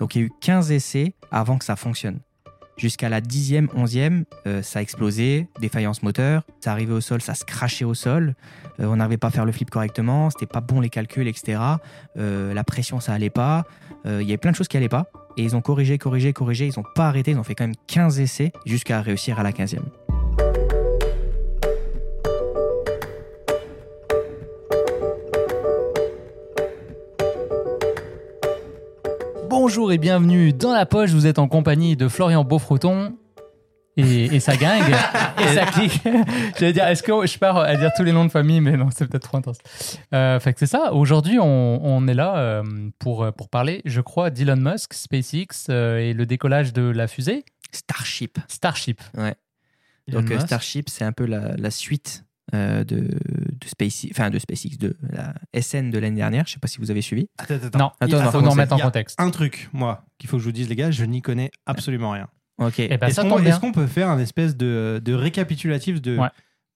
Donc il y a eu 15 essais avant que ça fonctionne. Jusqu'à la 10e, 11e, euh, ça a explosé, défaillance moteur, ça arrivait au sol, ça se crachait au sol, euh, on n'arrivait pas à faire le flip correctement, c'était pas bon les calculs, etc. Euh, la pression, ça allait pas, il y avait plein de choses qui allaient pas, et ils ont corrigé, corrigé, corrigé, ils ont pas arrêté, ils ont fait quand même 15 essais jusqu'à réussir à la 15e. Bonjour et bienvenue dans la poche. Vous êtes en compagnie de Florian Beaufreton et, sa gang et sa clique. J'allais dire, est-ce que je pars à dire tous les noms de famille, mais non, c'est peut-être trop intense. Euh, fait que c'est ça. Aujourd'hui, on, est là euh, pour, pour parler, je crois, d'Elon Musk, SpaceX euh, et le décollage de la fusée. Starship. Starship. Ouais. Donc Starship, c'est un peu la, la suite euh, de, de, SpaceX, enfin de SpaceX, de la SN de l'année dernière. Je sais pas si vous avez suivi. Attends, attends. Non, attends, faut nous remettre en contexte. Un truc, moi, qu'il faut que je vous dise, les gars, je n'y connais absolument rien. Ok. Eh ben, est-ce qu'on peut faire un espèce de, de récapitulatif de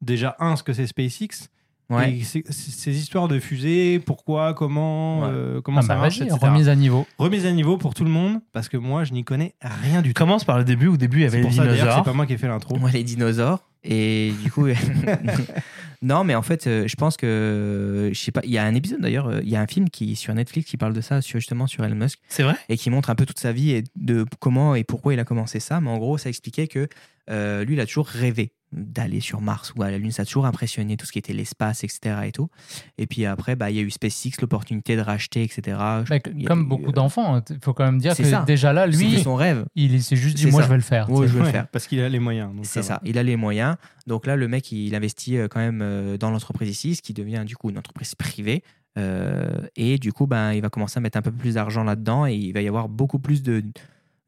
déjà un ce que c'est SpaceX Ouais. ces histoires de fusées, pourquoi, comment, euh, comment ah ça bah marche, etc. Remise à niveau. Remise à niveau pour tout le monde, parce que moi, je n'y connais rien du tout. Commence par le début. Au début, il y avait les dinosaures. C'est pas moi qui ai fait l'intro. Moi, les dinosaures. Et du coup, non, mais en fait, euh, je pense que, je sais pas, il y a un épisode d'ailleurs, euh, il y a un film qui sur Netflix qui parle de ça, sur, justement sur Elon Musk. C'est vrai? Et qui montre un peu toute sa vie et de comment et pourquoi il a commencé ça. Mais en gros, ça expliquait que lui, il a toujours rêvé d'aller sur Mars ou à la Lune. Ça a toujours impressionné tout ce qui était l'espace, etc. Et, tout. et puis après, bah, il y a eu SpaceX, l'opportunité de racheter, etc. comme beaucoup d'enfants, il faut quand même dire que déjà là, lui, son rêve. il s'est juste dit, moi, je vais le faire. je vais le faire. Parce qu'il a les moyens. C'est ça, il a les moyens. Donc là, le mec, il investit euh, quand même euh, dans l'entreprise ici, ce qui devient du coup une entreprise privée. Euh, et du coup, ben, il va commencer à mettre un peu plus d'argent là-dedans et il va y avoir beaucoup plus de,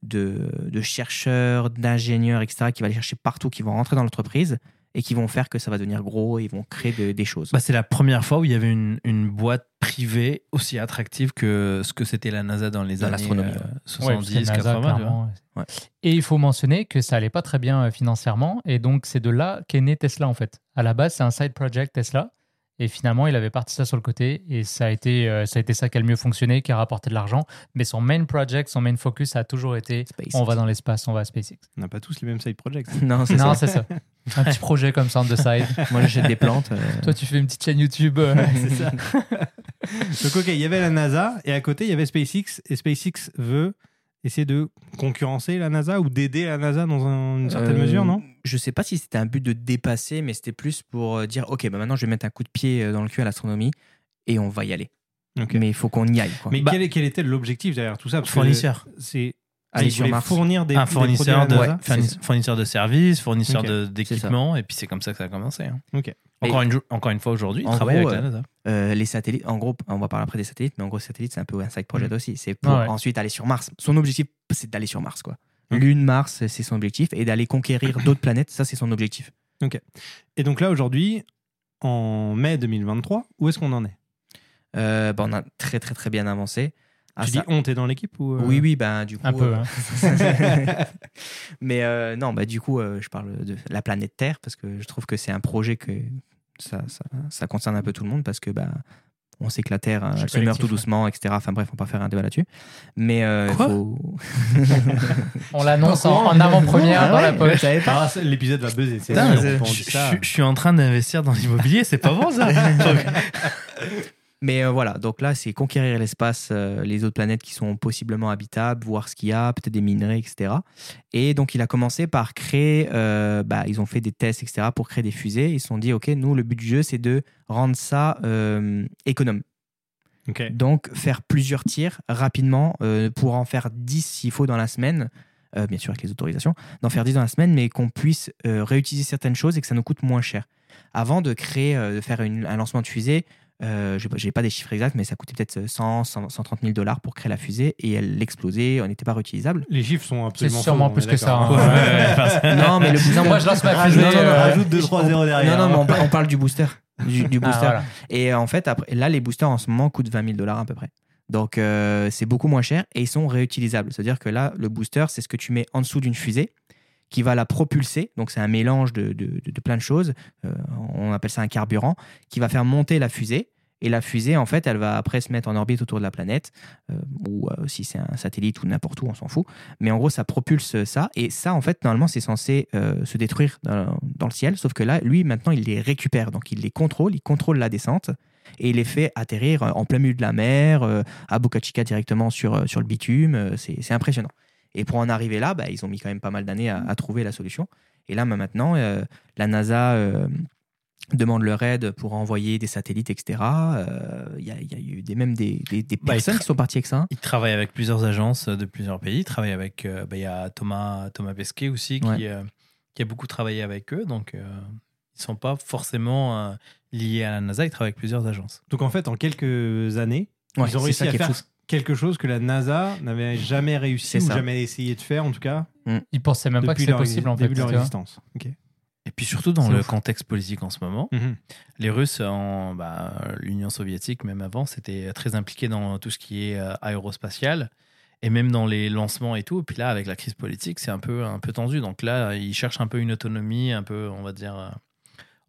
de, chercheurs, d'ingénieurs, etc., qui vont aller chercher partout, qui vont rentrer dans l'entreprise et qui vont faire que ça va devenir gros et ils vont créer des choses. Bah, c'est la première fois où il y avait une, une, boîte privée aussi attractive que ce que c'était la NASA dans les années 70, 80. Euh, et il faut mentionner que ça allait pas très bien euh, financièrement et donc c'est de là qu'est né Tesla en fait. À la base, c'est un side project Tesla et finalement, il avait parti ça sur le côté et ça a été, euh, ça, a été ça qui a le mieux fonctionné, qui a rapporté de l'argent. Mais son main project, son main focus a toujours été on va dans l'espace, on va à SpaceX. On n'a pas tous les mêmes side projects. non, c'est ça. ça. Un petit projet comme ça on the side. Moi, j'achète des plantes. Euh. Toi, tu fais une petite chaîne YouTube. Euh. c'est ça. Donc, ok, il y avait la NASA et à côté, il y avait SpaceX. Et SpaceX veut essayer de concurrencer la NASA ou d'aider la NASA dans une certaine mesure, non? Je sais pas si c'était un but de dépasser, mais c'était plus pour euh, dire ok, bah maintenant je vais mettre un coup de pied euh, dans le cul à l'astronomie et on va y aller. Mais il faut qu'on y aille. Mais bah quel, était l'objectif derrière tout ça? Fournisseur. C'est aller sur fournir des, un fournisseur, de, fournisseur de services, fournisseur d'équipements, et puis c'est comme ça que ça a commencé. Hein. Encore, une, encore une fois aujourd'hui, il travaille avec la NASA. Euh, les satellites, en gros, on va parler après des satellites, mais en gros, satellites, c'est un peu un side project mm. aussi. C'est pour ensuite aller sur Mars. Son objectif, c'est d'aller sur Mars, quoi. Lune, Mars, c'est son objectif, et d'aller conquérir d'autres planètes, ça, c'est son objectif. Ok. Et donc là, aujourd'hui, en mai 2023, où est-ce qu'on en est? Euh, bah, On a très, très, très bien avancé. Ah, tu dis on, t'es dans l'équipe ou euh Oui, oui, ben du coup. Un peu. Hein. mais non, bah, du coup, je parle de la planète Terre parce que je trouve que c'est un projet que ça, ça, concerne un peu tout le monde parce que bah, on sait que la Terre elle se meurt tout doucement, etc. Enfin bref, on va pas faire un débat là-dessus. Mais euh, faut... on l'annonce en, avant-première ah dans la poche. Ah, l'épisode va buzzer. Je, je suis en train d'investir dans l'immobilier, c'est pas bon ça. Mais euh, voilà, donc là, c'est conquérir l'espace, euh, les autres planètes qui sont possiblement habitables, voir ce qu'il y a, peut-être des minerais, etc. Et donc, il a commencé par créer, euh, bah, ils ont fait des tests, etc., pour créer des fusées. Ils se sont dit, OK, nous, le but du jeu, c'est de rendre ça économe. Donc, faire plusieurs tirs rapidement pour en faire 10 s'il faut dans la semaine. bien sûr, avec les autorisations, d'en faire 10 dans la semaine, mais qu'on puisse réutiliser certaines choses et que ça nous coûte moins cher. Avant de créer, de faire un lancement de fusée, euh, je n'ai pas des chiffres exacts, mais ça coûtait peut-être 100, 130 000 dollars pour créer la fusée et elle explosait, on n'était pas réutilisable. Les chiffres sont absolument. C'est sûrement plus que ça. Hein. non, mais le booster. moi je lance ma fusée. Non, non, euh, rajoute 2-3 0 derrière. Non, non, mais on, parle du booster. Du, ah, booster. Et en fait, après, là, les boosters en ce moment coûtent 20 000 dollars à peu près. Donc, euh, c'est beaucoup moins cher et ils sont réutilisables. C'est-à-dire que là, le booster, c'est ce que tu mets en dessous d'une fusée qui va la propulser. Donc, c'est un mélange de, de, plein de choses. on appelle ça un carburant qui va faire monter la fusée Et la fusée, en fait, elle va après se mettre en orbite autour de la planète, ou si c'est un satellite ou n'importe où, on s'en fout. Mais en gros, ça propulse ça. Et ça, en fait, normalement, c'est censé se détruire dans, dans, le ciel. Sauf que là, lui, maintenant, il les récupère. Donc, il les contrôle, il contrôle la descente et il les fait atterrir en plein milieu de la mer, à Boca Chica directement sur, sur le bitume. C'est impressionnant. Et pour en arriver là, bah, ils ont mis quand même pas mal d'années à, trouver la solution. Et là, bah, maintenant, euh, la NASA euh, demande leur aide pour envoyer des satellites, etc. Euh, il y, a eu des, même des, des, bah, personnes qui sont parties avec ça. Ils travaillent avec plusieurs agences de plusieurs pays. Ils travaillent avec. Il y a Thomas, Thomas Pesquet aussi qui, qui, a beaucoup travaillé avec eux. Donc, ils ne sont pas forcément liés à la NASA. Ils travaillent avec plusieurs agences. Donc, en fait, en quelques années, ils ont réussi à faire quelque chose que la NASA n'avait jamais réussi ou jamais essayé de faire, en tout cas. Mm. Ils pensaient même pas que c'était possible, en fait. Début de leur existence. Et puis surtout dans le contexte politique en ce moment, mhm. les Russes, en bah, l'Union soviétique, même avant, c'était très impliqué dans tout ce qui est euh, aérospatial et même dans les lancements et tout. Et puis là, avec la crise politique, c'est un peu, un peu tendu. Donc là, ils cherchent un peu une autonomie, un peu, on va dire, euh,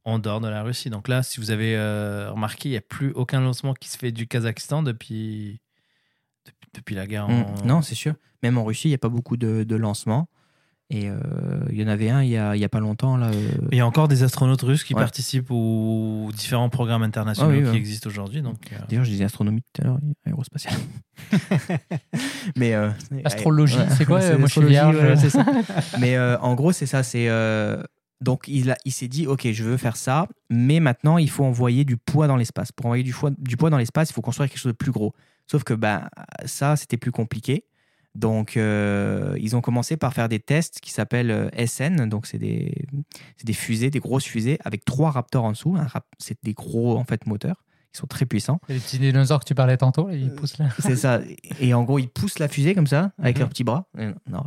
en dehors de la Russie. Donc là, si vous avez euh, remarqué, il n'y a plus aucun lancement qui se fait du Kazakhstan depuis depuis la guerre. Mm. Non, c'est sûr. Même en Russie, il n'y a pas beaucoup de, de lancements. Et euh, il y en avait un il n'y a, a, pas longtemps. Là, euh. Il y a encore des astronautes russes qui participent aux différents programmes internationaux ah qui existent aujourd'hui. Donc, euh. D'ailleurs, je disais astronomie tout à l'heure, aérospatiale. Mais, Astrologie, c'est quoi Moi, je suis vierge. ça. Mais en gros, c'est ça. C'est donc il, il s'est dit, ok, je veux faire ça, mais maintenant il faut envoyer du poids dans l'espace. Pour envoyer du, du poids dans l'espace, il faut construire quelque chose de plus gros. Sauf que ben, ça, c'était plus compliqué. Donc, euh, ils ont commencé par faire des tests qui s'appellent euh, SN. Donc, c'est des, des, fusées, des grosses fusées avec trois Raptors en dessous. C'est des gros en fait moteurs ils sont très puissants. les petits dinosaures que tu parlais tantôt, ils poussent là. C'est ça. Et en gros, ils poussent la fusée comme ça, avec mhm. leurs petits bras. Euh, non,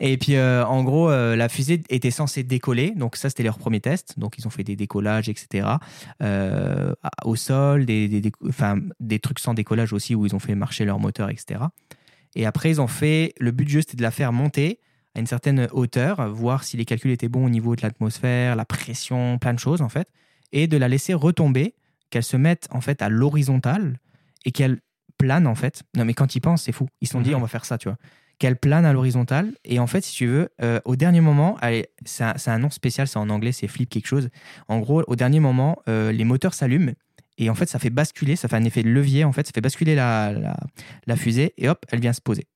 Et puis, euh, en gros, euh, la fusée était censée décoller. Donc, ça, c'était leur premier test. Donc, ils ont fait des décollages, etc. au sol, des, des, enfin, des trucs sans décollage aussi, où ils ont fait marcher leur moteur, etc. Et après, ils ont fait. Le but du jeu, c'était de la faire monter à une certaine hauteur, voir si les calculs étaient bons au niveau de l'atmosphère, la pression, plein de choses, en fait. Et de la laisser retomber qu'elles se mettent en fait à l'horizontale et qu'elles planent en fait. Non mais quand ils pensent, c'est fou. Ils se sont dit mhm. on va faire ça, tu vois. Qu'elles planent à l'horizontale et en fait, si tu veux, euh, au dernier moment, c'est un, nom spécial, c'est en anglais, c'est flip quelque chose. En gros, au dernier moment, euh, les moteurs s'allument et en fait, ça fait basculer, ça fait un effet de levier en fait, ça fait basculer la, la fusée et hop, elle vient se poser.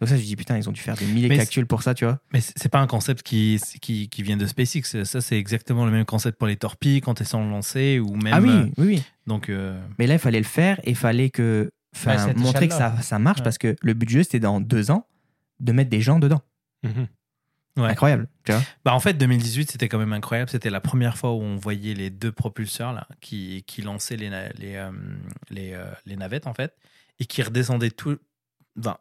Donc ça, je dis putain, ils ont dû faire des milliers de calculs pour ça, tu vois. Mais c'est pas un concept qui, qui, qui vient de SpaceX. Ça, c'est exactement le même concept pour les torpilles quand elles sont lancées ou même. Ah oui, oui, oui. Donc. Euh, Mais là, il fallait le faire et il fallait que, enfin, montrer que ça, ça marche parce que le but du jeu, c'était dans deux ans de mettre des gens dedans. Mhm. Ouais. Incroyable, tu vois. Bah en fait, 2018, c'était quand même incroyable. C'était la première fois où on voyait les deux propulseurs là, qui, qui lançaient les, les, euh, les, euh, les, navettes, en fait, et qui redescendaient tout,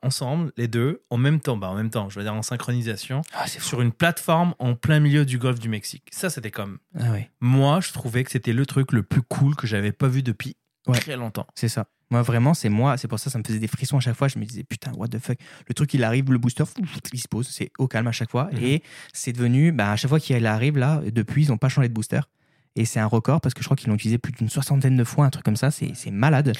ensemble, les deux, en même temps, bah, en même temps, je veux dire en synchronisation, ah, sur une plateforme en plein milieu du golfe du Mexique. Ça, c'était comme. Ah moi, je trouvais que c'était le truc le plus cool que j'avais pas vu depuis très longtemps. C'est ça. Moi, vraiment, c'est moi. C'est pour ça, ça me faisait des frissons à chaque fois. Je me disais, putain, what the fuck? Le truc, il arrive, le booster, il se pose. C'est au calme à chaque fois. Mhm. Et c'est devenu, bah, à chaque fois qu'il arrive, là, depuis, ils n'ont pas changé de booster. Et c'est un record parce que je crois qu'ils l'ont utilisé plus d'une soixantaine de fois, un truc comme ça. C'est malade.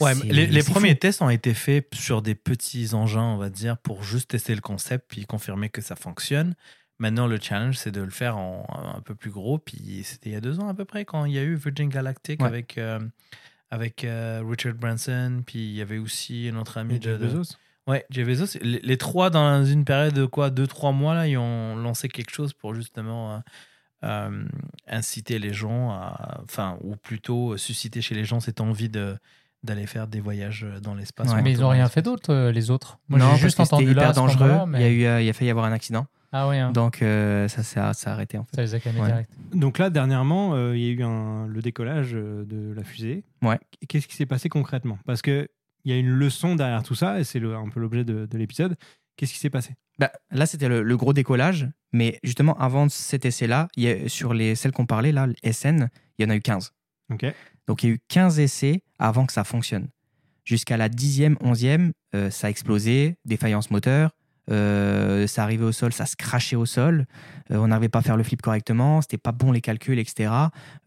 Ouais, les, premiers tests ont été faits sur des petits engins, on va dire, pour juste tester le concept puis confirmer que ça fonctionne. Maintenant, le challenge, c'est de le faire en un peu plus gros. Puis c'était il y a deux ans à peu près quand il y a eu Virgin Galactic avec, euh, avec euh, Richard Branson. Puis il y avait aussi notre ami Jeff Bezos. Ouais, Jeff Bezos. Les, trois, dans une période de quoi, deux, trois mois, là, ils ont lancé quelque chose pour justement euh, inciter les gens à. Enfin, ou plutôt susciter chez les gens cette envie de d'aller faire des voyages euh, dans l'espace. mais ils n'ont rien fait d'autre, euh, les autres. Moi, non, juste entendu là. dangereux. Il, y a eu, euh, il a failli y avoir un accident. Ah oui. Hein. Donc ça s'est arrêté en fait. Ça les a calmés direct. Donc là, dernièrement, il y a eu un, le décollage de la fusée. Ouais. Qu'est-ce qui s'est passé concrètement? Parce qu'il y a une leçon derrière tout ça, et c'est un peu l'objet de, l'épisode. Qu'est-ce qui s'est passé? Bah, Là, c'était le, gros décollage. Mais justement, avant cet essai-là, sur les, celles qu'on parlait, là, SN, il y en a eu 15. Ok. Donc il y a eu 15 essais avant que ça fonctionne. Jusqu'à la 10e, 11e, euh, ça a explosé, défaillance moteur, ça arrivait au sol, ça se crachait au sol. on n'arrivait pas à faire le flip correctement. C'était pas bon les calculs, etc.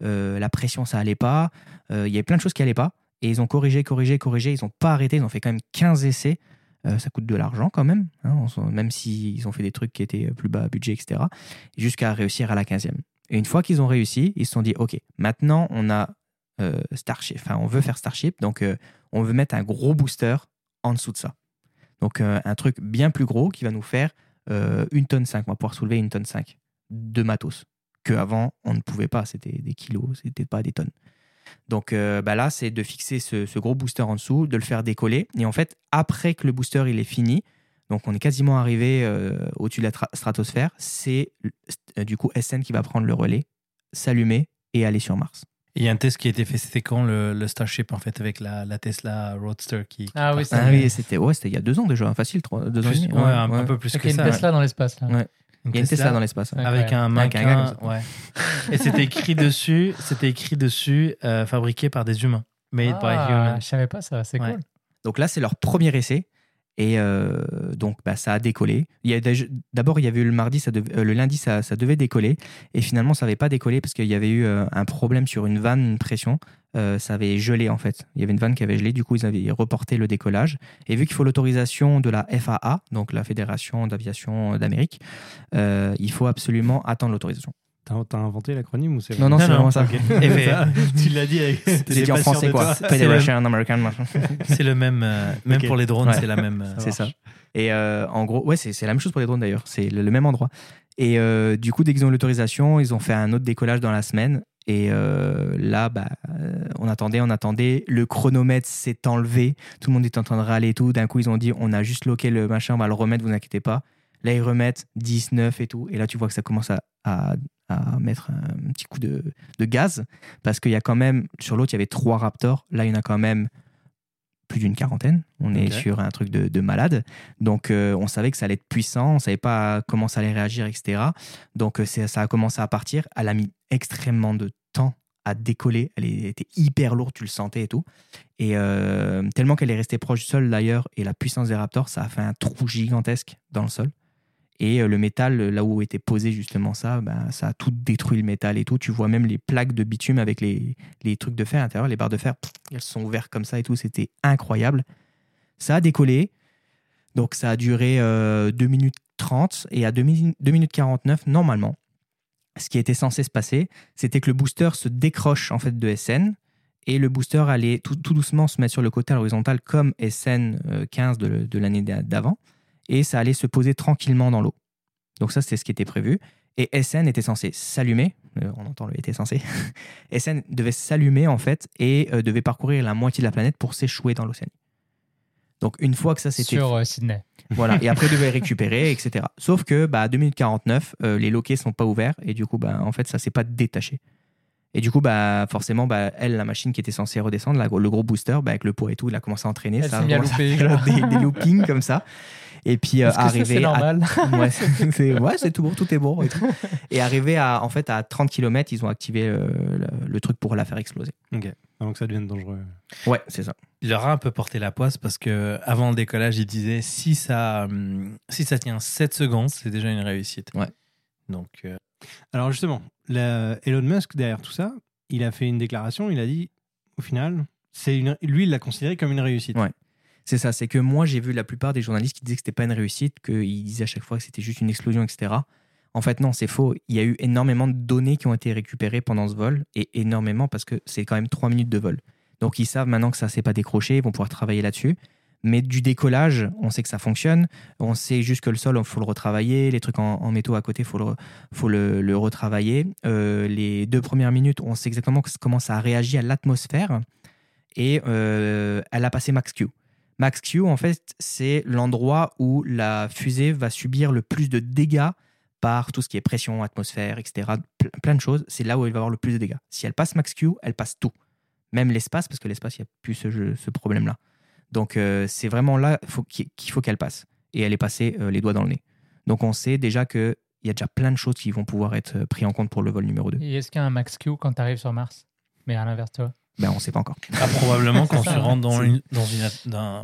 la pression, ça allait pas. Il y avait plein de choses qui allaient pas. Et ils ont corrigé, corrigé, corrigé. Ils n'ont pas arrêté. Ils ont fait quand même 15 essais. ça coûte de l'argent quand même, hein, même s'ils ont fait des trucs qui étaient plus bas budget, etc. Jusqu'à réussir à la 15e. Et une fois qu'ils ont réussi, ils se sont dit, OK, maintenant on a Starship, enfin on veut faire Starship, donc on veut mettre un gros booster en dessous de ça. Donc euh, un truc bien plus gros qui va nous faire euh, une tonne 5. On va pouvoir soulever une tonne 5 de matos. Qu'avant, on ne pouvait pas. C'était des kilos, c'était pas des tonnes. Donc euh, bah là, c'est de fixer ce, gros booster en dessous, de le faire décoller. Et en fait, après que le booster il est fini, donc on est quasiment arrivé au-dessus de la stratosphère, c'est du coup SN qui va prendre le relais, s'allumer et aller sur Mars. Il y a un test qui a été fait, c'était quand le, Starship en fait avec la, la Tesla Roadster qui. Ah oui, ah oui c'était ouais, il y a deux ans déjà, facile, trois, deux ans et demi. Ouais, un, peu plus que ça. Il y a une Tesla dans l'espace là. il y a une Tesla dans l'espace. Avec un mannequin. Ouais. et c'était écrit dessus, c'était écrit dessus, euh, fabriqué par des humains. Made by ah, humans. Je savais pas ça, c'est cool. Donc là, c'est leur premier essai. Et euh, donc, bah, ça a décollé. D'abord, il y avait eu le mardi, ça euh, le lundi, ça, ça, devait décoller. Et finalement, ça n'avait pas décollé parce qu'il y avait eu euh, un problème sur une vanne, une pression. ça avait gelé en fait. Il y avait une vanne qui avait gelé. Du coup, ils avaient reporté le décollage. Et vu qu'il faut l'autorisation de la FAA, donc la Fédération d'aviation d'Amérique, il faut absolument attendre l'autorisation. T'as inventé l'acronyme ou c'est Non, non, c'est vraiment ça. tu l'as dit avec. C'est dit en français quoi. Federation American. C'est le même, euh, même pour les drones, c'est la même. Euh, c'est ça. Et euh, en gros, ouais, c'est la même chose pour les drones d'ailleurs. C'est le, même endroit. Et du coup, dès qu'ils ont l'autorisation, ils ont fait un autre décollage dans la semaine. Et là, bah, on attendait, on attendait. Le chronomètre s'est enlevé. Tout le monde est en train de râler et tout. D'un coup, ils ont dit on a juste loqué le machin, on va le remettre, vous inquiétez pas. Là, ils remettent 19 et tout. Et là, tu vois que ça commence à, mettre un petit coup de, gaz. Parce qu'il y a quand même, sur l'autre, il y avait trois Raptors. Là, il y en a quand même plus d'une quarantaine. On est sur un truc de, malade. Donc, euh, on savait que ça allait être puissant. On savait pas comment ça allait réagir, etc. Donc, euh, ça a commencé à partir. Elle a mis extrêmement de temps à décoller. Elle était hyper lourde, tu le sentais et tout. Et euh, tellement qu'elle est restée proche du sol d'ailleurs, et la puissance des Raptors, ça a fait un trou gigantesque dans le sol. Et euh, le métal, là où était posé justement ça, ben, ça a tout détruit le métal et tout. Tu vois même les plaques de bitume avec les, les trucs de fer à l'intérieur, les barres de fer, elles sont ouvertes comme ça et tout. C'était incroyable. Ça a décollé. Donc ça a duré 2 euh, minutes 30 et à 2, minutes 49, normalement, ce qui était censé se passer, c'était que le booster se décroche en fait de SN et le booster allait tout, doucement se mettre sur le côté horizontal comme SN 15 de, de l'année d'avant et ça allait se poser tranquillement dans l'eau. Donc ça, c'était ce qui était prévu. Et SN était censé s'allumer, euh, on entend le était censé, SN devait s'allumer en fait et euh, devait parcourir la moitié de la planète pour s'échouer dans l'océan. Donc une fois que ça c'était... Sur euh, Sydney. Voilà, et après il devait récupérer, etc. Sauf que bah, à 2 minutes 49, les loquets sont pas ouverts et du coup, bah, en fait, ça s'est pas détaché. Et du coup, bah, forcément, bah, elle, la machine qui était censée redescendre, le gros booster, bah, avec le poids et tout, il a commencé à entraîner. ça a des, des loopings comme ça et puis euh, arriver c'est normal ouais c'est tout bon tout est bon et, arriver à en fait à 30 km ils ont activé euh, le, truc pour la faire exploser. Ok. Avant que ça devienne dangereux. Ouais c'est ça. Il leur a un peu porté la poisse parce que avant le décollage il disait si ça hum, si ça tient 7 secondes c'est déjà une réussite. Ouais. Donc euh, alors justement Elon Musk derrière tout ça il a fait une déclaration il a dit au final c'est une, lui il l'a considéré comme une réussite. Ouais c'est ça, c'est que moi j'ai vu la plupart des journalistes qui disaient que c'était pas une réussite, qu'ils disaient à chaque fois que c'était juste une explosion, etc. En fait, non, c'est faux. Il y a eu énormément de données qui ont été récupérées pendant ce vol, et énormément parce que c'est quand même trois minutes de vol. Donc ils savent maintenant que ça s'est pas décroché, ils vont pouvoir travailler là-dessus. Mais du décollage, on sait que ça fonctionne. On sait juste que le sol, il faut le retravailler. Les trucs en, métaux à côté, il faut le, faut le, retravailler. Euh, les deux premières minutes, on sait exactement comment ça a réagi à l'atmosphère. Et euh, elle a passé Max Q. Max Q, en fait, c'est l'endroit où la fusée va subir le plus de dégâts par tout ce qui est pression, atmosphère, etc. Plein de choses. C'est là où elle va avoir le plus de dégâts. Si elle passe Max Q, elle passe tout. Même l'espace, parce que l'espace, il n'y a plus ce, problème-là. Donc, euh, c'est vraiment là qu'il faut qu'elle passe. Et elle est passée euh, les doigts dans le nez. Donc, on sait déjà qu'il y a déjà plein de choses qui vont pouvoir être euh, prises en compte pour le vol numéro 2. Et est-ce qu'il y a un Max Q quand tu arrives sur Mars? Mais à l'inverse, toi? Ben, on ne sait pas encore. Ah, probablement quand tu rentres dans une, dans une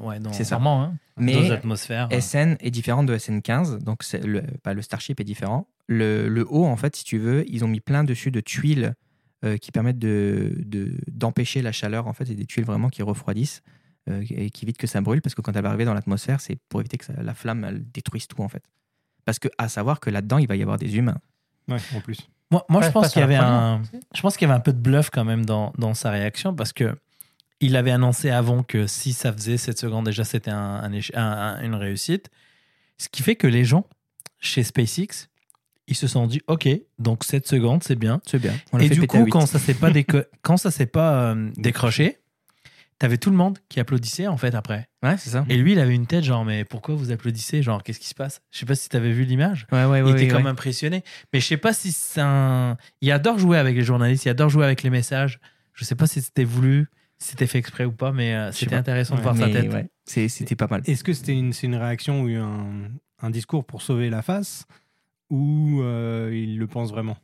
ouais, c'est ça. Hein. Mais atmosphères. SN est différent de SN15, donc le, pas le Starship est différent. Le, le, haut, en fait, si tu veux, ils ont mis plein dessus de tuiles euh, qui permettent de, d'empêcher la chaleur, en fait, et des tuiles vraiment qui refroidissent euh, et qui évitent que ça brûle, parce que quand elle va arriver dans l'atmosphère, c'est pour éviter que la flamme elle détruise tout, en fait. Parce que, à savoir que là-dedans, il va y avoir des humains. Ouais, en plus. Moi, moi je pense qu'il y avait un, je pense qu'il y avait un peu de bluff quand même dans, dans sa réaction parce que il avait annoncé avant que si ça faisait 7 secondes déjà, c'était un, un, une réussite. Ce qui fait que les gens chez SpaceX, ils se sont dit OK, donc 7 secondes, c'est bien. C'est bien. Et du coup, quand ça s'est pas, quand ça s'est pas euh, décroché, T'avais tout le monde qui applaudissait en fait après. Ouais, c'est ça. Et lui, il avait une tête genre, mais pourquoi vous applaudissez? Genre, qu'est-ce qui se passe? Je sais pas si t'avais vu l'image. Ouais, ouais, ouais. Il était même impressionné. Mais je sais pas si c'est un. Il adore jouer avec les journalistes, il adore jouer avec les messages. Je sais pas si c'était voulu, si c'était fait exprès ou pas, mais euh, c'était intéressant de voir sa tête. C'était pas mal. Est-ce que c'était une, une réaction ou un, un discours pour sauver la face? Ou euh, il le pense vraiment?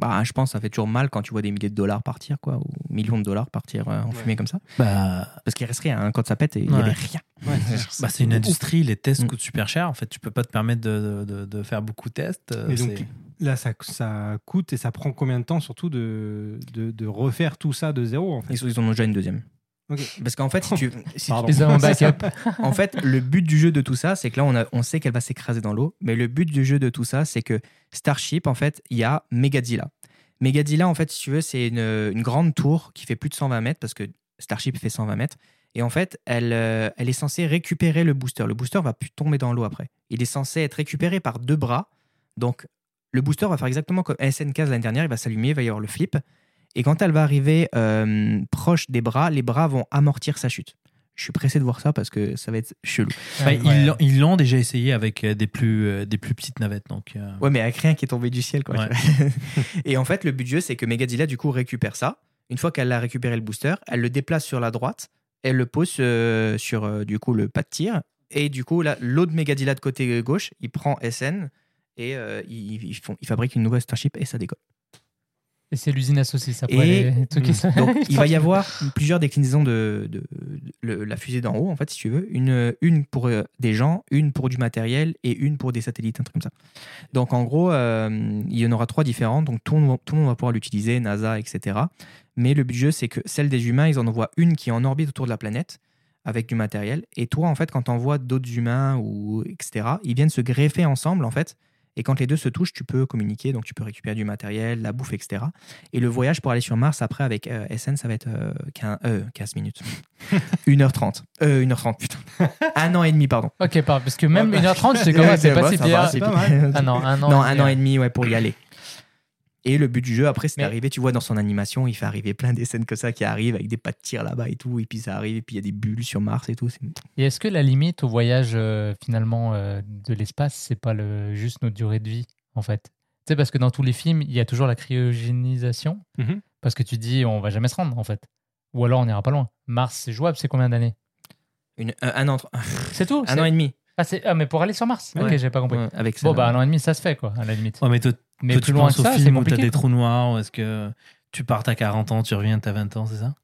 Bah, je pense que ça fait toujours mal quand tu vois des milliers de dollars partir, quoi, ou millions de dollars partir euh, en fumée comme ça. Bah... Parce qu'il reste rien. Hein. Quand ça pète, il n'y avait rien. bah, c'est une industrie, les tests mm. coûtent super cher. En fait, tu peux pas te permettre de, de, de faire beaucoup de tests. Et donc, là, ça, ça coûte et ça prend combien de temps, surtout, de, de, refaire tout ça de zéro en fait? Ils en ont déjà une deuxième. Parce qu'en fait, si tu, si en fait, le but du jeu de tout ça, c'est que là, on, a, on sait qu'elle va s'écraser dans l'eau. Mais le but du jeu de tout ça, c'est que Starship, en fait, il y a Megadzilla. Megadzilla, en fait, si tu veux, c'est une, une, grande tour qui fait plus de 120 mètres parce que Starship fait 120 mètres. Et en fait, elle, euh, elle est censée récupérer le booster. Le booster va plus tomber dans l'eau après. Il est censé être récupéré par deux bras. Donc, le booster va faire exactement comme SN15 l'année dernière. Il va s'allumer, il va y avoir le flip. Et quand elle va arriver euh, proche des bras, les bras vont amortir sa chute. Je suis pressé de voir ça parce que ça va être chelou. Ils l'ont déjà essayé avec euh, des plus, euh, des plus petites navettes. Donc, Ouais, mais avec rien qui est tombé du ciel. Quoi. et en fait, le but du jeu, c'est que Megadilla, du coup, récupère ça. Une fois qu'elle a récupéré le booster, elle le déplace sur la droite, elle le pose sur du coup le pas de tir. Et du coup, l'autre Megadilla de côté gauche, il prend SN et il, il fabrique une nouvelle Starship et ça décolle. Et c'est l'usine associée, ça et, Donc, il va y avoir plusieurs déclinaisons de, de, la fusée d'en haut, en fait, si tu veux. Une, une pour euh, des gens, une pour du matériel et une pour des satellites, un truc comme ça. Donc, en gros, euh, il y en aura trois différentes. Donc, tout, tout le monde va pouvoir l'utiliser, NASA, etc. Mais le but du jeu, c'est que celle des humains, ils en envoient une qui est en orbite autour de la planète avec du matériel. Et toi, en fait, quand tu envoies d'autres humains, ou etc., ils viennent se greffer ensemble, en fait, et quand les deux se touchent, tu peux communiquer, donc tu peux récupérer du matériel, la bouffe, etc. Et le voyage pour aller sur Mars, après, avec euh, SN, ça va être 15, euh, 15, euh, minutes. 1h30. 1h30, putain. un an et demi, pardon. Ok, parce que même 1h30, c'est comment C'est pas si bien. Ah non, un an. Non, un an et demi, ouais, pour y aller. Et le but du jeu, après, c'est d'arriver, tu vois, dans son animation, il fait arriver plein des scènes que ça qui arrivent avec des pas de tir là-bas et tout. Et puis ça arrive, et puis il y a des bulles sur Mars et tout. Et est-ce que la limite au voyage, euh, finalement, euh, de l'espace, c'est pas le, juste notre durée de vie, en fait? Tu sais, parce que dans tous les films, il y a toujours la cryogénisation. Mhm. Parce que tu dis, on va jamais se rendre, en fait. Ou alors on n'ira pas loin. Mars, c'est jouable, c'est combien d'années? Un an. C'est tout Un an et demi. Ah, ah, mais pour aller sur Mars Ok, j'ai pas compris. avec bon, bah, un an et demi, ça se fait, quoi, à la limite. mais mais plus loin que ça, c'est compliqué. Où t'as des trous noirs, ou est-ce que tu pars à 40 ans, tu reviens, t'as 20 ans, c'est ça?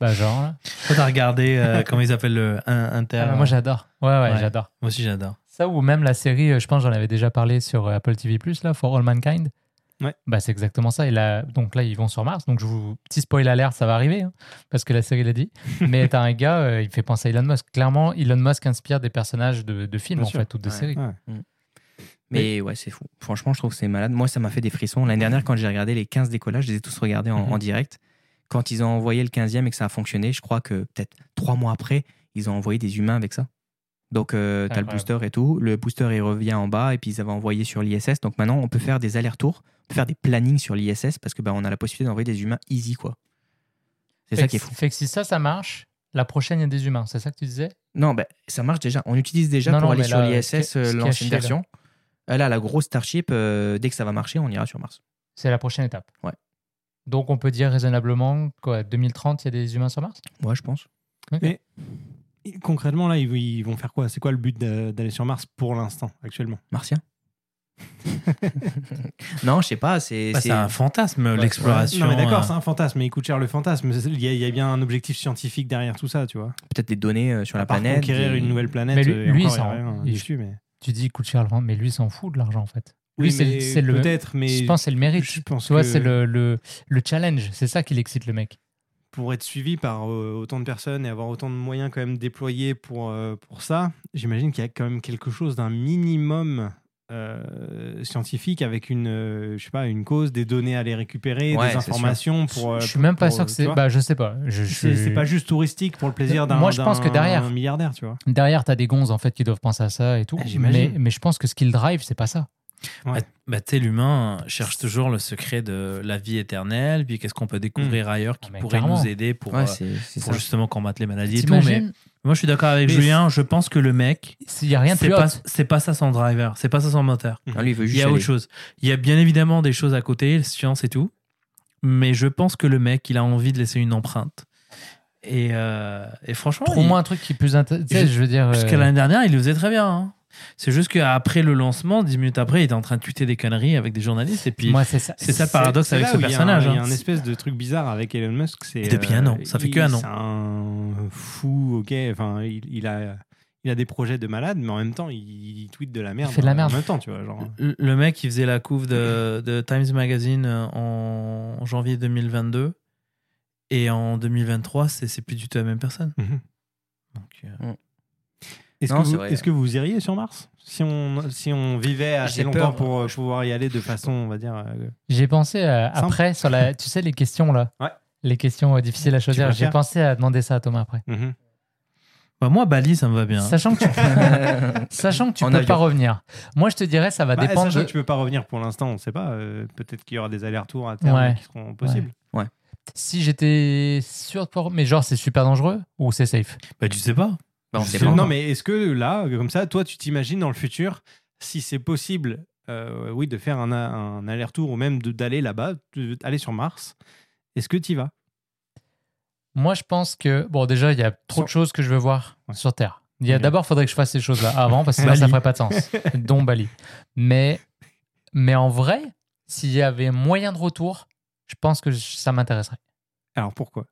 Bah, genre, là. Toi, t'as regardé, euh, comment ils appellent le Inter ah, Moi, j'adore. Ouais, ouais, j'adore. Moi aussi, j'adore. Ça, ou même la série, euh, je pense, j'en avais déjà parlé sur euh, Apple TV, là, For All Mankind. Ouais. Bah, c'est exactement ça. Et là, donc là, ils vont sur Mars. Donc, je vous, petit spoil alert, ça va arriver, hein, parce que la série l'a dit. Mais t'as un gars, il fait penser à Elon Musk. Clairement, Elon Musk inspire des personnages de, de films, en fait, ou de séries. Mm. Mais ouais, c'est fou. Franchement, je trouve que c'est malade. Moi, ça m'a fait des frissons. L'année dernière, quand j'ai regardé les 15 décollages, je les ai tous regardés en, mhm. direct. Quand ils ont envoyé le 15e et que ça a fonctionné, je crois que peut-être trois mois après, ils ont envoyé des humains avec ça. Donc, euh, tu as le booster et tout. Le booster, il revient en bas et puis ils avaient envoyé sur l'ISS. Donc maintenant, on peut faire des allers-retours, faire des plannings sur l'ISS parce que bah, on a la possibilité d'envoyer des humains easy, quoi. C'est ça qui est fou. Fait que si ça, ça marche, la prochaine, il y a des humains. C'est ça que tu disais? Non, bah, ça marche déjà. On utilise déjà pour aller sur l'ISS euh, l'ancienne version. Là, la grosse Starship, euh, dès que ça va marcher, on ira sur Mars. C'est la prochaine étape. Ouais. Donc on peut dire raisonnablement quoi, 2030, il y a des humains sur Mars? Ouais, je pense. Mais concrètement, là, ils vont faire quoi? C'est quoi le but d'aller sur Mars pour l'instant, actuellement? Martien? non, je sais pas. C'est bah, un fantasme, l'exploration. Non, mais d'accord, euh. c'est un fantasme, mais il coûte cher le fantasme. Il y, a, bien un objectif scientifique derrière tout ça, tu vois. Peut-être des données euh, sur la planète. Conquérir une nouvelle planète. Mais lui, lui rien mais... Tu dis il coûte cher l'argent, mais lui s'en fout de l'argent en fait. Lui, c'est le. Peut-être, mais. Je pense c'est le mérite. Je pense tu vois, c'est le, le, le challenge. C'est ça qui l'excite le mec pour être suivi par euh, autant de personnes et avoir autant de moyens quand même déployés pour, euh, pour ça, j'imagine qu'il y a quand même quelque chose d'un minimum euh, scientifique avec une, je sais pas, une cause, des données à les récupérer, des informations pour. Je suis même pas sûr que c'est. Bah, je sais pas. Je, C'est pas juste touristique pour le plaisir d'un. Moi, je pense que derrière. milliardaire, tu vois. Derrière, tu as des gonzes en fait qui doivent penser à ça et tout. Ah, mais, mais je pense que ce qui le drive, c'est pas ça. Bah, bah tu sais, l'humain cherche toujours le secret de la vie éternelle, puis qu'est-ce qu'on peut découvrir hmm. ailleurs qui ah, pourrait nous aider pour, euh, justement combattre les maladies et tout. Mais moi, je suis d'accord avec Julien. Je pense que le mec, il y a rien c'est pas, c'est pas ça son driver, c'est pas ça son moteur. Ah, il, veut juste il y a autre chose. Il y a bien évidemment des choses à côté, science et tout, mais je pense que le mec, il a envie de laisser une empreinte. Et, euh, et franchement, pour moi, un truc qui est plus intéressant, je veux dire, que euh, l'année dernière, il le faisait très bien. Hein. C'est juste qu'après le lancement, dix minutes après, il était en train de tuer des conneries avec des journalistes. Et puis, c'est ça. le paradoxe avec ce personnage. Il y, a un, hein. espèce de truc bizarre avec Elon Musk. depuis un an. Ça fait que un an. C'est un fou, ok. Enfin, il, a. Il a des projets de malade, mais en même temps, il, tweet de la merde. Il fait de la merde. En même temps, tu vois. Genre... Le, mec, il faisait la couve de, Times Magazine en janvier 2022. Et en 2023, c'est plus du tout la même personne. Mhm. Donc, euh, mm. Est-ce que, vous iriez sur Mars si on, si on vivait assez longtemps pour euh, pouvoir y aller de façon, on va dire. Euh, J'ai pensé euh, après sur la. Tu sais, les questions là. Les questions difficiles à choisir. J'ai pensé à demander ça à Thomas après. Mhm. Bah moi, Bali, ça me va bien. Sachant que tu, Sachant que tu peux pas revenir. Moi, je te dirais, ça va bah, dépendre. Sachant que tu peux pas revenir pour l'instant, on ne sait pas. Peut-être qu'il y aura des allers-retours à terme qui seront possibles. Ouais. Si j'étais sûr de Mais genre, c'est super dangereux ou c'est safe? Bah, tu sais pas. Bah, non, mais est-ce que là, comme ça, toi, tu t'imagines dans le futur, si c'est possible, euh, oui, de faire un, un aller-retour ou même d'aller là-bas, d'aller sur Mars, est-ce que tu y vas? Moi, je pense que, bon, déjà, il y a trop de choses que je veux voir sur Terre. Il y a d'abord, faudrait que je fasse ces choses-là avant, parce que là, ça ferait pas de sens, dont Bali. Mais, mais en vrai, s'il y avait moyen de retour, je pense que ça m'intéresserait. Alors pourquoi?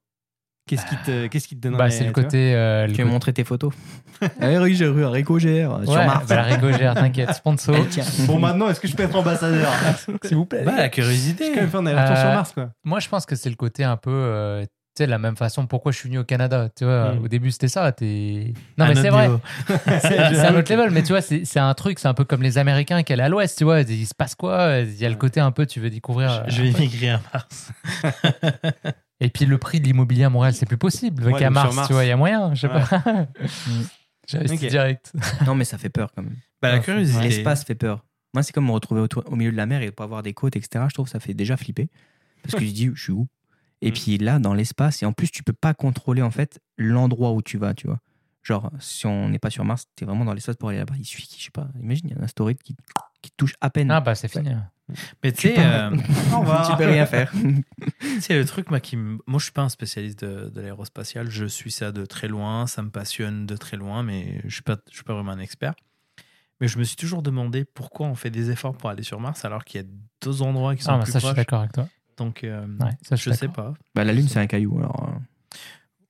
Qu'est-ce qui te, qu'est-ce qui te donne bah, C'est le côté. Euh, tu veux montrer tes photos Ah oui, j'ai eu un Ricogère sur Mars. Bah, la t'inquiète, sponsor. bon, maintenant, est-ce que je peux être ambassadeur S'il vous plaît. Bah, la curiosité. Je quand même faire un aller sur euh, Mars, quoi. Moi, je pense que c'est le côté un peu. Euh, tu sais, de la même façon, pourquoi je suis venu au Canada Tu vois, mm. au début, c'était ça. Es... Non, mais c'est vrai. c'est un autre level, mais tu vois, c'est un truc, c'est un peu comme les Américains qui allaient à l'ouest, tu vois. Il se passe quoi? Il y a le côté un peu, tu veux découvrir. Je, je vais migrer à Mars. Et puis le prix de l'immobilier à Montréal, c'est plus possible. Ouais, qu'à Mars, tu vois, il y a moyen, je sais pas. J'investis direct. Non, mais ça fait peur quand même. Bah, la curiosité. L'espace fait peur. Moi, c'est comme me retrouver au, milieu de la mer et pas avoir des côtes, etc. Je trouve que ça fait déjà flipper. Parce que je dis, je suis où? Et mm. puis là, dans l'espace, et en plus, tu peux pas contrôler en fait l'endroit où tu vas, tu vois. Genre, si on n'est pas sur Mars, tu es vraiment dans l'espace pour aller là-bas. Il suffit, je sais pas, imagine, il y a un astéroïde qui, qui touche à peine. Ah, bah, c'est fini. Mais tu sais, euh, tu peux rien faire. c'est le truc, moi, qui moi, je suis pas un spécialiste de, de l'aérospatial. Je suis ça de très loin, ça me passionne de très loin, mais je suis pas, je suis pas vraiment un expert. Mais je me suis toujours demandé pourquoi on fait des efforts pour aller sur Mars alors qu'il y a deux endroits qui sont ah, plus ça, proches. Je suis d'accord avec toi. Donc, euh, ça, je, sais pas. Bah, la Lune, c'est un caillou, alors.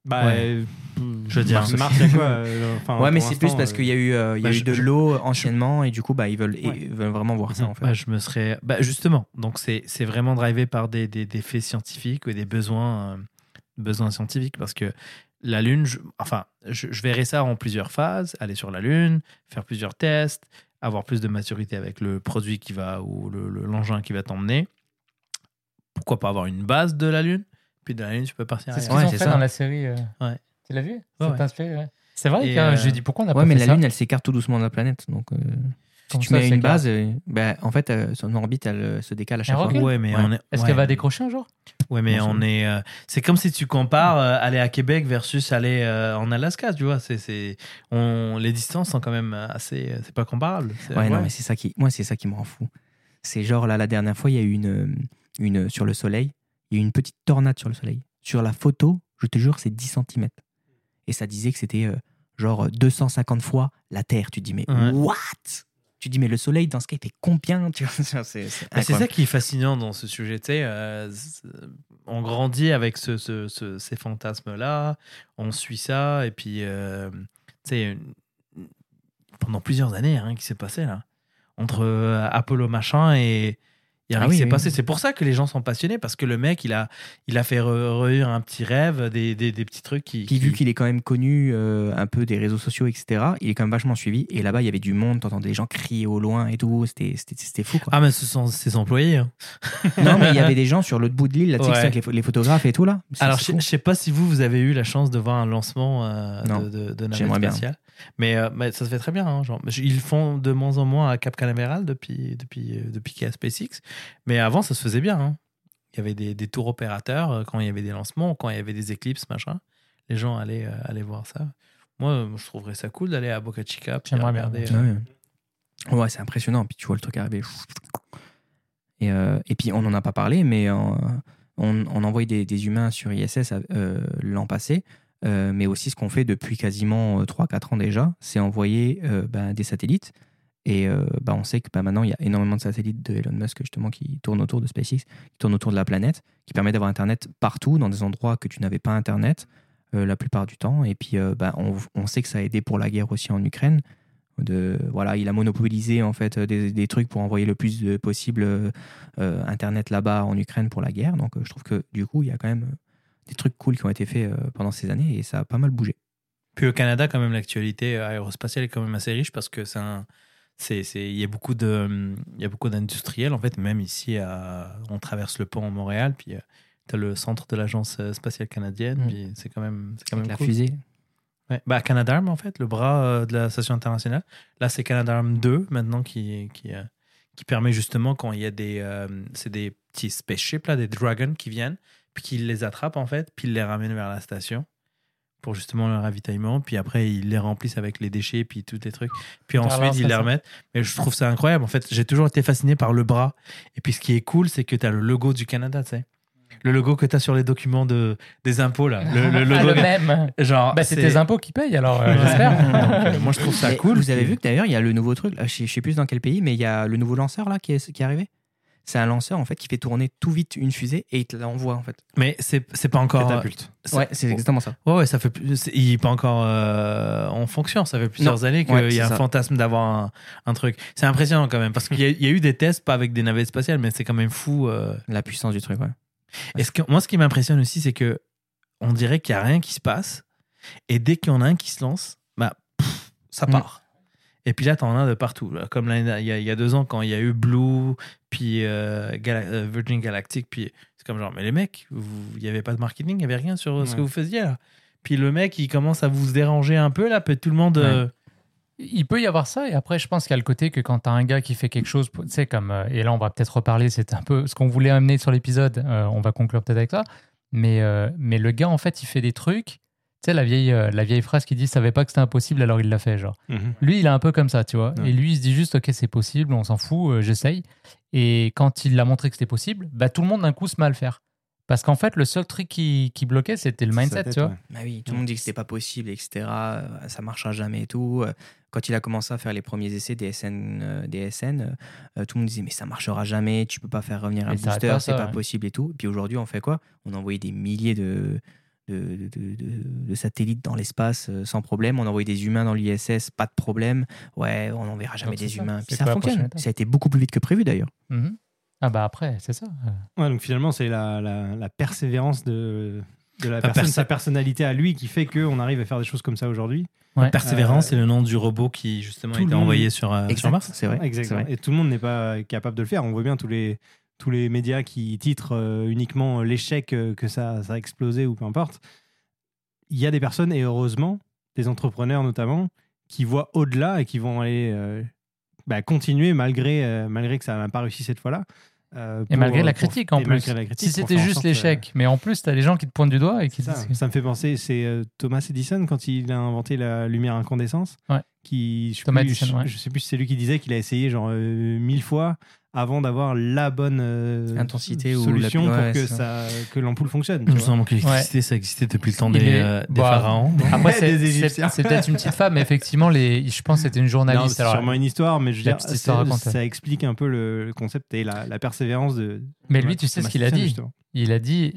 Euh. Bah, euh, je veux dire, Mars, Mars il y a quoi euh, enfin, Ouais, mais c'est plus parce qu'il y a eu, euh, il y a bah, eu de l'eau anciennement et du coup, bah, ils veulent, ils veulent vraiment voir ça en fait. Bah, je me serais, bah, justement, donc c'est vraiment drivé par des, des, des, faits scientifiques ou des besoins, besoins scientifiques parce que la Lune, je, enfin, je, je, verrais ça en plusieurs phases, aller sur la Lune, faire plusieurs tests, avoir plus de maturité avec le produit qui va ou l'engin le, qui va t'emmener. Pourquoi pas avoir une base de la Lune? Puis de la Lune, tu peux partir. C'est ce qu'ils ont fait ça. dans la série. Euh. Ouais. Tu l'as vu? C'est vrai que euh... j'ai dit pourquoi on a ouais, pas mais la Lune, elle s'écarte tout doucement de la planète. Donc, euh, si tu mets une base, euh, ben, en fait, son orbite, elle se décale à chaque fois. Ouais, mais on est... Est-ce qu'elle va décrocher un jour? Ouais, mais on est. c'est comme si tu compares aller à Québec versus aller en Alaska, tu vois. C'est, on... Les distances sont quand même assez. C'est pas comparable. Ouais, non, mais c'est ça qui. Moi, c'est ça qui me rend fou. C'est genre là, la dernière fois, il y a eu une, une sur le Soleil il y a eu une petite tornade sur le soleil. Sur la photo, je te jure, c'est 10 cm. Et ça disait que c'était euh, genre 250 fois la Terre. Tu te dis, mais what? Tu dis, mais le soleil dans ce cas, il fait combien C'est ça qui est fascinant dans ce sujet. Euh, on grandit avec ce, ces fantasmes-là, on suit ça, et puis, euh, pendant plusieurs années, rien qui s'est passé là. Entre euh, Apollo machin et, ah oui, passé. C'est pour ça que les gens sont passionnés parce que le mec, il a, il a fait revivre un petit rêve, des, des, petits trucs qui. Puis vu qu'il est quand même connu euh, un peu des réseaux sociaux, etc., il est quand même vachement suivi. Et là-bas, il y avait du monde, t'entendais des gens crier au loin et tout. C'était fou. Quoi. Ah, mais ce sont ses employés. Hein. non, mais il y avait des gens sur l'autre bout de l'île, là, avec les, photographes et tout là. Alors, je, sais pas si vous, vous avez eu la chance de voir un lancement euh, de, de, navette spatiale. Mais, euh, mais, ça se fait très bien. Hein, genre. Ils font de moins en moins à Cap Canaveral depuis, depuis, euh, depuis qu'il y a SpaceX. Mais avant, ça se faisait bien. Hein. Il y avait des, des, tours opérateurs euh, quand il y avait des lancements, quand il y avait des éclipses, machin. Les gens allaient, allaient voir ça. Moi, je trouverais ça cool d'aller à Boca Chica. J'aimerais regarder. Ouais, c'est impressionnant. Puis tu vois le truc arriver. Et, et puis, on n'en a pas parlé, mais on, on envoyait des, des, humains sur ISS l'an passé. Euh, mais aussi ce qu'on fait depuis quasiment 3-4 euh, ans déjà, c'est envoyer euh, ben, des satellites. Et ben, on sait que ben, maintenant, il y a énormément de satellites de Elon Musk justement qui tournent autour de SpaceX, qui tournent autour de la planète, qui permettent d'avoir Internet partout, dans des endroits que tu n'avais pas Internet la plupart du temps. Et puis, on, on, sait que ça a aidé pour la guerre aussi en Ukraine. De, voilà, il a monopolisé en fait des, des trucs pour envoyer le plus possible Internet là-bas en Ukraine pour la guerre. Donc, je trouve que du coup, il y a quand même des trucs cool qui ont été faits euh, pendant ces années et ça a pas mal bougé. Puis au Canada, quand même, l'actualité euh, aérospatiale est quand même assez riche parce que c'est c'est, c'est, il y a beaucoup de, il y a beaucoup d'industriels en fait, même ici, à, on traverse le pont à Montréal, puis euh, tu as le centre de l'agence spatiale canadienne, mm. puis c'est quand même, c'est quand même la fusée. Ouais. Bah, Canadarm en fait, le bras de la station internationale. Là, c'est Canadarm 2 maintenant qui, qui, qui permet justement quand il y a des, c'est des petits spaceships là, des Dragons qui viennent puis qu'il les attrape en fait, puis il les ramène vers la station pour justement le ravitaillement, puis après ils les remplissent avec les déchets, puis tous les trucs, puis ensuite ils les remettent. Mais je trouve ça incroyable. En fait, j'ai toujours été fasciné par le bras. Et puis ce qui est cool, c'est que tu as le logo du Canada, tu sais. Le logo que tu as sur les documents de, des impôts, là. Le, le logo. même. Genre, bah, c'est tes impôts qui payent, alors euh, j'espère. Euh, moi, je trouve ça cool. Vous avez vu que d'ailleurs, il y a le nouveau truc, je sais plus dans quel pays, mais il y a le nouveau lanceur, là, qui est, qui est arrivé c'est un lanceur en fait qui fait tourner tout vite une fusée et il te l'envoie en fait. Mais c'est c'est pas encore catapulte. Ouais, c'est exactement ça. Ouais, ouais, ça fait il est pas encore euh, en fonction, ça fait plusieurs années qu'il y a un fantasme d'avoir un, truc. C'est impressionnant quand même parce qu'il y, a eu des tests pas avec des navettes spatiales mais c'est quand même fou euh. la puissance du truc, ouais. est que moi ce qui m'impressionne aussi c'est que on dirait qu'il y a rien qui se passe et dès qu'il y en a un qui se lance, bah ça mm. part. Et puis là, tu en as de partout. Comme il y, il y, a deux ans, quand il y a eu Blue, puis euh, euh, Virgin Galactic, puis c'est comme genre, mais les mecs, il n'y avait pas de marketing, il n'y avait rien sur ce que vous faisiez là. Puis le mec, il commence à vous déranger un peu là, peut tout le monde. Euh, il peut y avoir ça, et après, je pense qu'il y a le côté que quand tu as un gars qui fait quelque chose, tu sais, comme, et là, on va peut-être reparler, c'est un peu ce qu'on voulait amener sur l'épisode, on va conclure peut-être avec ça, mais, mais le gars, en fait, il fait des trucs tu sais, la vieille, euh, la vieille phrase qui dit savait pas que c'était impossible, alors il l'a fait, genre. Mhm. Lui, il est un peu comme ça, tu vois. Et lui, il se dit juste, ok, c'est possible, on s'en fout, euh, j'essaye. Et quand il a montré que c'était possible, bah, tout le monde d'un coup se met à le faire. Parce qu'en fait, le seul truc qui, qui bloquait, c'était le mindset, tu vois. Bah oui, tout le monde dit que c'était pas possible, etc. Euh, ça marchera jamais et tout. Quand il a commencé à faire les premiers essais des SN, des SN tout le monde disait mais ça marchera jamais, tu peux pas faire revenir un booster, c'est pas possible et tout. Et puis aujourd'hui, on fait quoi? On a envoyé des milliers de, de, de, satellites dans l'espace euh, sans problème. On envoie des humains dans l'ISS, pas de problème. Ouais, on n'enverra jamais des humains. Puis ça fonctionne. Ça a été beaucoup plus vite que prévu d'ailleurs. Mhm. Ah bah après, c'est ça. Ouais, donc finalement, c'est la, la, persévérance de, de la, personne, sa personnalité à lui qui fait qu'on arrive à faire des choses comme ça aujourd'hui. Ouais. Persévérance, c'est le nom du robot qui justement a été envoyé sur, euh, sur Mars. C'est vrai. Exactement. Et tout le monde n'est pas capable de le faire. On voit bien tous les, tous les médias qui titrent euh, uniquement l'échec euh, que ça, ça a explosé ou peu importe, il y a des personnes, et heureusement, des entrepreneurs notamment, qui voient au-delà et qui vont aller euh, bah, continuer malgré, malgré que ça n'a pas réussi cette fois-là. et malgré la critique en plus. si c'était juste l'échec, mais en plus, tu as les gens qui te pointent du doigt et qui ça, ça me fait penser, c'est Thomas Edison quand il a inventé la lumière incandescence. Ouais. Qui, je, Thomas Edison, je, sais plus si c'est lui qui disait qu'il a essayé genre mille fois avant d'avoir la bonne euh, intensité ou solution pour que, ça, que l'ampoule fonctionne. Il me semble que l'électricité, ça existait depuis le temps des, euh, des pharaons. Après, c'est peut-être une petite femme, mais effectivement, les, je pense que c'était une journaliste. C'est sûrement une histoire, mais je veux dire, ça, explique un peu le, concept et la, persévérance de. Mais lui, tu sais ce qu'il a dit il a dit,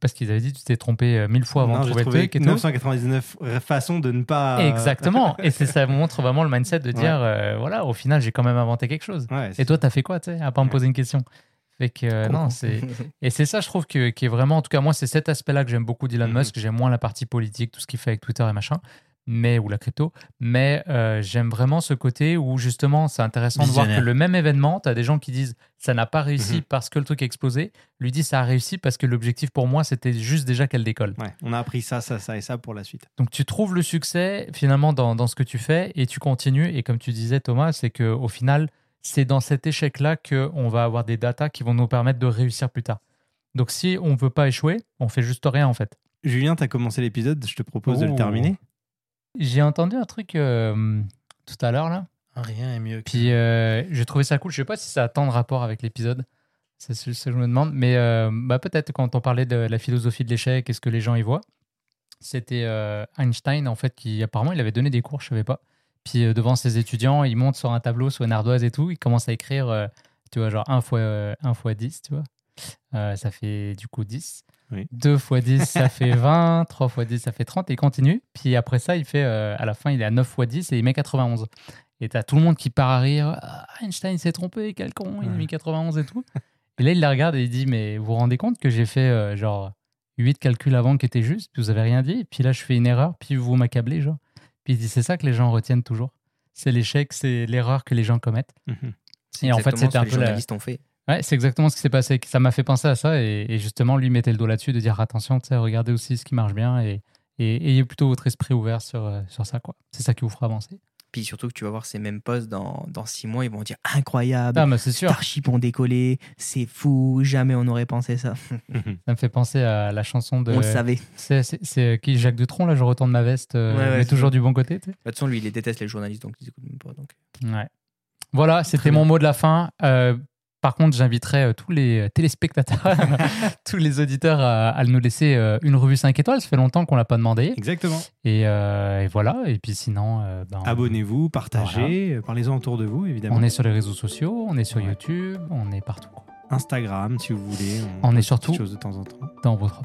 parce qu'il avait dit tu t'es trompé euh, mille fois avant de trouver le truc. 999 façons de ne pas. Exactement. et ça montre vraiment le mindset de dire voilà, au final, j'ai quand même inventé quelque chose. et toi, t'as fait quoi, tu sais, à pas me poser une question? Fait que, euh, non, c'est... Et c'est ça, je trouve, que, qui est vraiment, en tout cas, moi, c'est cet aspect-là que j'aime beaucoup d'Elon mm-hmm. Musk. J'aime moins la partie politique, tout ce qu'il fait avec Twitter et machin, mais, ou la crypto. Mais euh, j'aime vraiment ce côté où, justement, c'est intéressant de voir que le même événement, tu as des gens qui disent ça n'a pas réussi mm-hmm. parce que le truc a explosé. Lui dit ça a réussi parce que l'objectif pour moi, c'était juste déjà qu'elle décolle. Ouais, on a appris ça, ça, ça et ça pour la suite. Donc, tu trouves le succès, finalement, dans, dans ce que tu fais et tu continues. Et comme tu disais, Thomas, c'est qu'au final, c'est dans cet échec-là qu'on va avoir des datas qui vont nous permettre de réussir plus tard. Donc si on ne veut pas échouer, on fait juste rien en fait. Julien, tu as commencé l'épisode, je te propose de le terminer. J'ai entendu un truc euh, tout à l'heure là. Rien est mieux. Puis euh, j'ai trouvé ça cool. Je sais pas si ça a tant de rapport avec l'épisode. C'est ce que je me demande. Mais euh, bah, peut-être quand on parlait de la philosophie de l'échec et ce que les gens y voient. C'était Einstein en fait qui apparemment il avait donné des cours, je savais pas. Puis devant ses étudiants, il monte sur un tableau, sur une ardoise et tout. Il commence à écrire, tu vois, genre 1 fois, 1 euh, fois 10, tu vois. ça fait du coup 10. 2 fois 10, ça fait 20. 3 fois 10, ça fait 30. Et il continue. Puis après ça, il fait, à la fin, il est à 9 fois 10 et il met 91. Et t'as tout le monde qui part à rire. Ah, Einstein s'est trompé, quel con, il a mis 91 et tout. Et là, il la regarde et il dit Mais vous vous rendez compte que j'ai fait genre 8 calculs avant qui étaient justes, puis vous avez rien dit, et puis là, je fais une erreur, puis vous m'accablez, genre. Puis il dit c'est ça que les gens retiennent toujours. C'est l'échec, c'est l'erreur que les gens commettent. Mhm. Et en fait, c'était un peu. Les journalistes ont fait. Ouais, c'est exactement ce qui s'est passé. Ça m'a fait penser à ça et, justement, lui mettait le dos là-dessus de dire attention, regardez aussi ce qui marche bien et, et ayez plutôt votre esprit ouvert sur, euh, sur ça. quoi. C'est ça qui vous fera avancer. Puis surtout que tu vas voir ces mêmes posts dans, dans six mois, ils vont dire incroyable, ah, c'est sûr. Starship ont décollé, c'est fou, jamais on n'aurait pensé ça. ça me fait penser à la chanson de. On le savait. C'est qui Jacques Dutronc, là, je retourne ma veste, euh, mais toujours du bon côté. De toute façon, lui, il déteste les journalistes, donc ils écoutent même pas. Donc. Ouais. Voilà, c'était mon mot de la fin. Euh, par contre, j'inviterai euh, tous les euh, téléspectateurs, tous les auditeurs à, nous laisser euh, une revue 5 étoiles. Ça fait longtemps qu'on ne l'a pas demandé. Exactement. Et, voilà. Et puis sinon. Ben, Abonnez-vous, partagez, parlez-en autour de vous, évidemment. On est sur les réseaux sociaux, on est sur YouTube, on est partout. Instagram, si vous voulez. On, est surtout choses de temps en temps. dans votre.